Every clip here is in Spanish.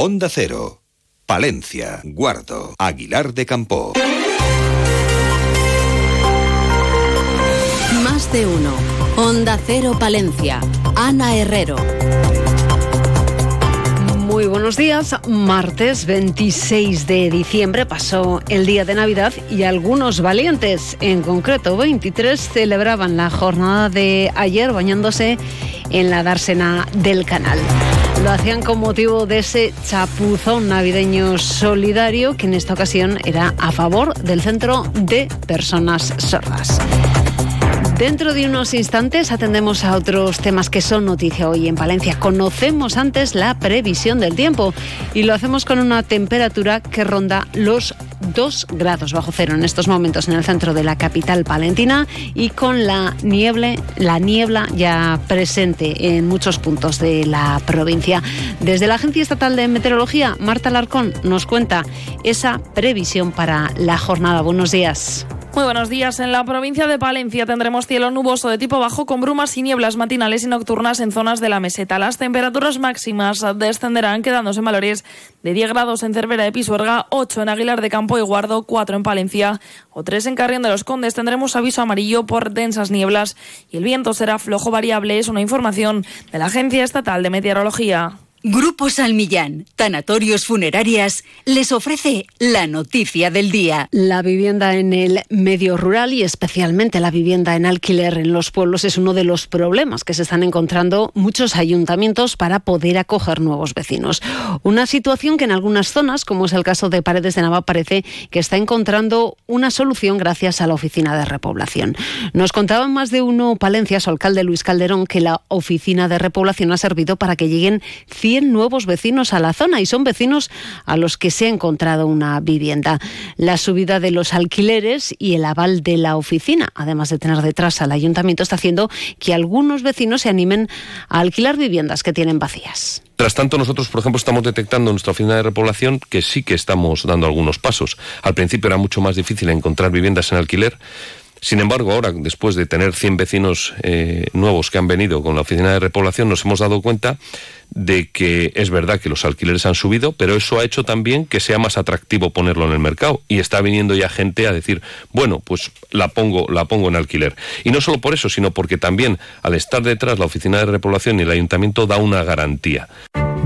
Onda Cero, Palencia, Guardo, Aguilar de Campo. Más de uno. Onda Cero Palencia. Ana Herrero. Muy buenos días. Martes 26 de diciembre pasó el día de Navidad y algunos valientes, en concreto 23, celebraban la jornada de ayer bañándose en la dársena del canal. Lo hacían con motivo de ese chapuzón navideño solidario que en esta ocasión era a favor del Centro de Personas Sordas. Dentro de unos instantes atendemos a otros temas que son noticia hoy en Palencia. Conocemos antes la previsión del tiempo y lo hacemos con una temperatura que ronda los 2 grados bajo cero en estos momentos en el centro de la capital palentina y con la niebla, la niebla ya presente en muchos puntos de la provincia. Desde la Agencia Estatal de Meteorología, Marta Larcón nos cuenta esa previsión para la jornada. Buenos días. Muy buenos días. En la provincia de Palencia tendremos cielo nuboso de tipo bajo con brumas y nieblas matinales y nocturnas en zonas de la meseta. Las temperaturas máximas descenderán quedándose en valores de 10 grados en Cervera de Pisuerga, 8 en Aguilar de Campo y Guardo, 4 en Palencia o 3 en Carrión de los Condes. Tendremos aviso amarillo por densas nieblas y el viento será flojo variable. Es una información de la Agencia Estatal de Meteorología. Grupo Salmillán, Tanatorios Funerarias, les ofrece la noticia del día. La vivienda en el medio rural y especialmente la vivienda en alquiler en los pueblos es uno de los problemas que se están encontrando muchos ayuntamientos para poder acoger nuevos vecinos. Una situación que en algunas zonas, como es el caso de Paredes de Nava, parece que está encontrando una solución gracias a la oficina de repoblación. Nos contaban más de uno Palencia, su alcalde Luis Calderón, que la oficina de repoblación ha servido para que lleguen nuevos vecinos a la zona y son vecinos a los que se ha encontrado una vivienda. La subida de los alquileres y el aval de la oficina, además de tener detrás al ayuntamiento, está haciendo que algunos vecinos se animen a alquilar viviendas que tienen vacías. Tras tanto, nosotros, por ejemplo, estamos detectando en nuestra oficina de repoblación que sí que estamos dando algunos pasos. Al principio era mucho más difícil encontrar viviendas en alquiler. Sin embargo, ahora, después de tener 100 vecinos eh, nuevos que han venido con la oficina de repoblación, nos hemos dado cuenta de que es verdad que los alquileres han subido, pero eso ha hecho también que sea más atractivo ponerlo en el mercado y está viniendo ya gente a decir, bueno, pues la pongo, la pongo en alquiler. Y no solo por eso, sino porque también al estar detrás la oficina de repoblación y el ayuntamiento da una garantía.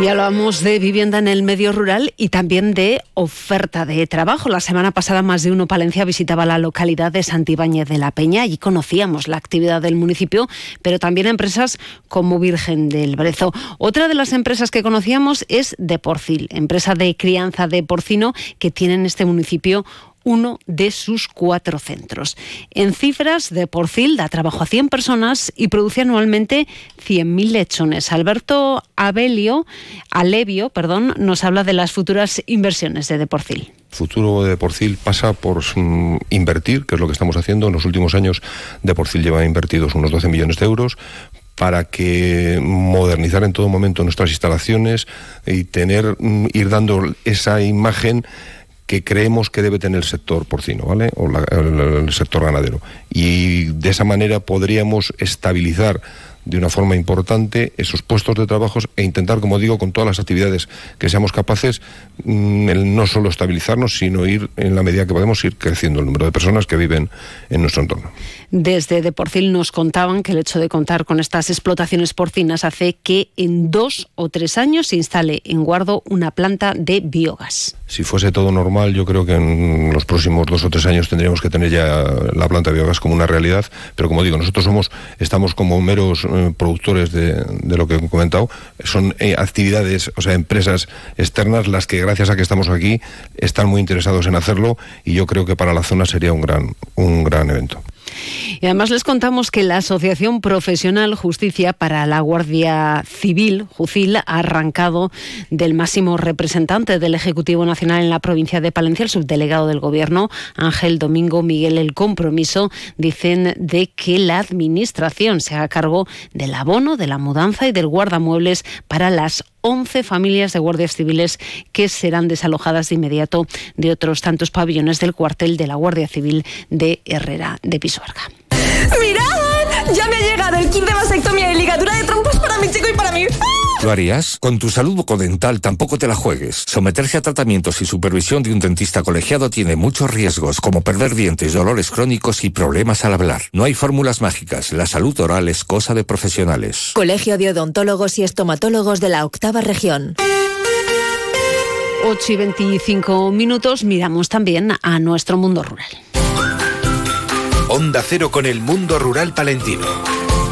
Y hablamos de vivienda en el medio rural y también de oferta de trabajo. La semana pasada más de uno Palencia visitaba la localidad de Santibáñez de la Peña y conocíamos la actividad del municipio, pero también empresas como Virgen del Brezo. Otra de las empresas que conocíamos es Deporcil, empresa de crianza de porcino que tiene en este municipio uno de sus cuatro centros. En cifras, de Porcil da trabajo a 100 personas y produce anualmente 100.000 lechones. Alberto Abelio, Alevio perdón, nos habla de las futuras inversiones de Deporcil futuro de Porcil pasa por mm, invertir, que es lo que estamos haciendo. En los últimos años Deporcil lleva invertidos unos 12 millones de euros para que modernizar en todo momento nuestras instalaciones y tener mm, ir dando esa imagen que creemos que debe tener el sector porcino, ¿vale? O el sector ganadero. Y de esa manera podríamos estabilizar de una forma importante esos puestos de trabajo e intentar, como digo, con todas las actividades que seamos capaces, mm, no solo estabilizarnos, sino ir en la medida que podemos ir creciendo el número de personas que viven en nuestro entorno. Desde Deporcil nos contaban que el hecho de contar con estas explotaciones porcinas hace que en dos o tres años se instale en Guardo una planta de biogás. Si fuese todo normal, yo creo que en los próximos dos o tres años tendríamos que tener ya la planta de biogás como una realidad, pero como digo, nosotros somos, estamos como meros eh, productores de, lo que he comentado, son eh, actividades, o sea, empresas externas las que gracias a que estamos aquí están muy interesados en hacerlo y yo creo que para la zona sería un gran, un gran evento. Y además les contamos que la Asociación Profesional Justicia para la Guardia Civil, JUCIL, ha arrancado del máximo representante del Ejecutivo Nacional en la provincia de Palencia, el subdelegado del Gobierno, Ángel Domingo Miguel, el compromiso, dicen, de que la Administración se haga cargo del abono, de la mudanza y del guardamuebles para las 11 familias de guardias civiles que serán desalojadas de inmediato de otros tantos pabellones del cuartel de la Guardia Civil de Herrera de Pisuerga. ¡Mirad! Ya me ha llegado el kit de ¿Lo harías? Con tu salud bucodental tampoco te la juegues. Someterse a tratamientos y supervisión de un dentista colegiado tiene muchos riesgos, como perder dientes, dolores crónicos y problemas al hablar. No hay fórmulas mágicas. La salud oral es cosa de profesionales. Colegio de Odontólogos y Estomatólogos de la Octava Región. 8 y 25 minutos miramos también a nuestro mundo rural. Onda Cero con el mundo rural palentino.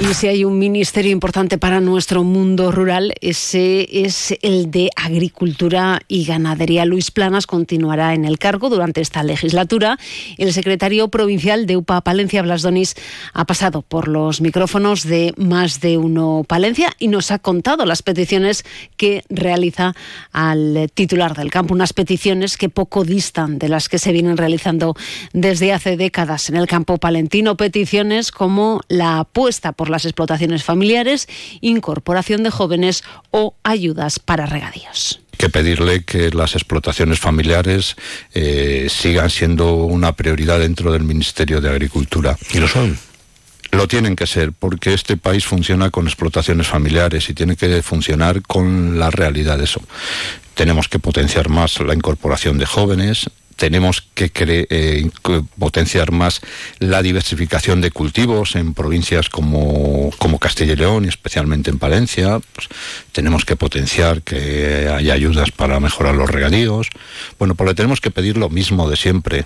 Y si hay un ministerio importante para nuestro mundo rural, ese es el de Agricultura y Ganadería. Luis Planas continuará en el cargo durante esta legislatura. El secretario provincial de UPA Palencia, Blas Donis, ha pasado por los micrófonos de más de uno Palencia y nos ha contado las peticiones que realiza al titular del campo. Unas peticiones que poco distan de las que se vienen realizando desde hace décadas en el campo palentino. Peticiones como la apuesta por las explotaciones familiares, incorporación de jóvenes o ayudas para regadíos que pedirle que las explotaciones familiares eh, sigan siendo una prioridad dentro del Ministerio de Agricultura. ¿Y lo son? Lo tienen que ser, porque este país funciona con explotaciones familiares y tiene que funcionar con la realidad de eso. Tenemos que potenciar más la incorporación de jóvenes, tenemos que eh, potenciar más la diversificación de cultivos en provincias como, como Castilla y León y especialmente en Palencia. Pues, tenemos que potenciar que haya ayudas para mejorar los regadíos. Bueno, pues le tenemos que pedir lo mismo de siempre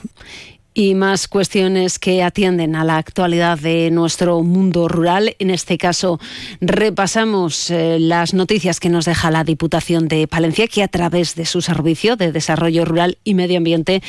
y más cuestiones que atienden a la actualidad de nuestro mundo rural. En este caso, repasamos eh, las noticias que nos deja la Diputación de Palencia, que a través de su Servicio de Desarrollo Rural y Medio Ambiente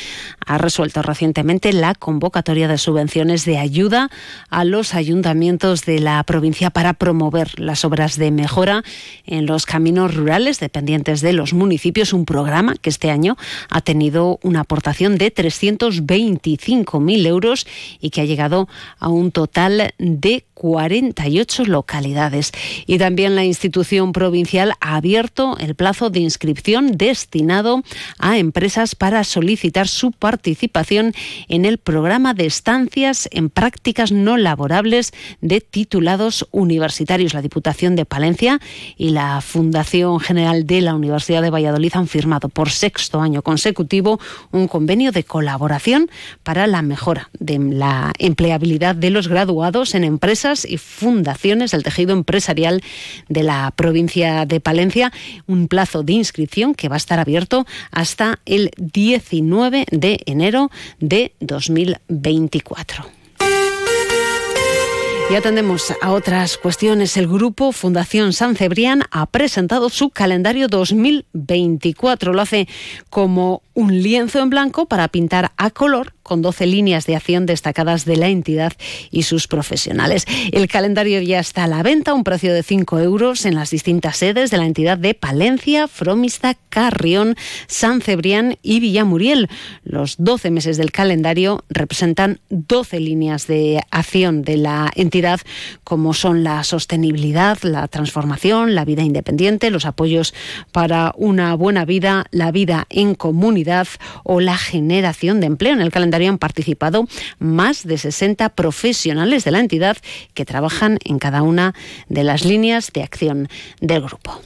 ha resuelto recientemente la convocatoria de subvenciones de ayuda a los ayuntamientos de la provincia para promover las obras de mejora en los caminos rurales dependientes de los municipios. Un programa que este año ha tenido una aportación de 320 mil euros y que ha llegado a un total de 48 localidades. Y también la institución provincial ha abierto el plazo de inscripción destinado a empresas para solicitar su participación en el programa de estancias en prácticas no laborables de titulados universitarios. La Diputación de Palencia y la Fundación General de la Universidad de Valladolid han firmado por sexto año consecutivo un convenio de colaboración para la mejora de la empleabilidad de los graduados en empresas y fundaciones del tejido empresarial de la provincia de Palencia. Un plazo de inscripción que va a estar abierto hasta el 19 de enero de 2024. Y atendemos a otras cuestiones. El grupo Fundación San Cebrián ha presentado su calendario 2024. Lo hace como un lienzo en blanco para pintar a color con 12 líneas de acción destacadas de la entidad y sus profesionales. El calendario ya está a la venta a un precio de 5 euros en las distintas sedes de la entidad de Palencia, Fromista, Carrión, San Cebrián y Villamuriel. Los 12 meses del calendario representan 12 líneas de acción de la entidad, como son la sostenibilidad, la transformación, la vida independiente, los apoyos para una buena vida, la vida en comunidad o la generación de empleo. En el calendario han participado más de 60 profesionales de la entidad que trabajan en cada una de las líneas de acción del grupo.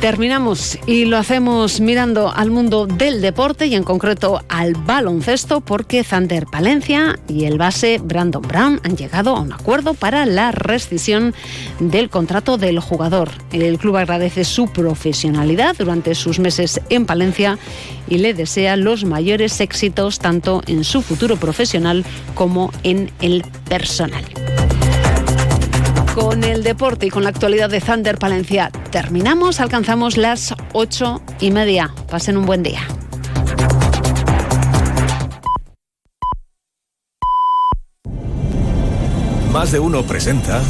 Terminamos y lo hacemos mirando al mundo del deporte y en concreto al baloncesto porque Zander Palencia y el base Brandon Brown han llegado a un acuerdo para la rescisión del contrato del jugador. El club agradece su profesionalidad durante sus meses en Palencia y le desea los mayores éxitos tanto en su futuro profesional como en el personal. Con el deporte y con la actualidad de Thunder Palencia. Terminamos, alcanzamos las ocho y media. Pasen un buen día. Más de uno presenta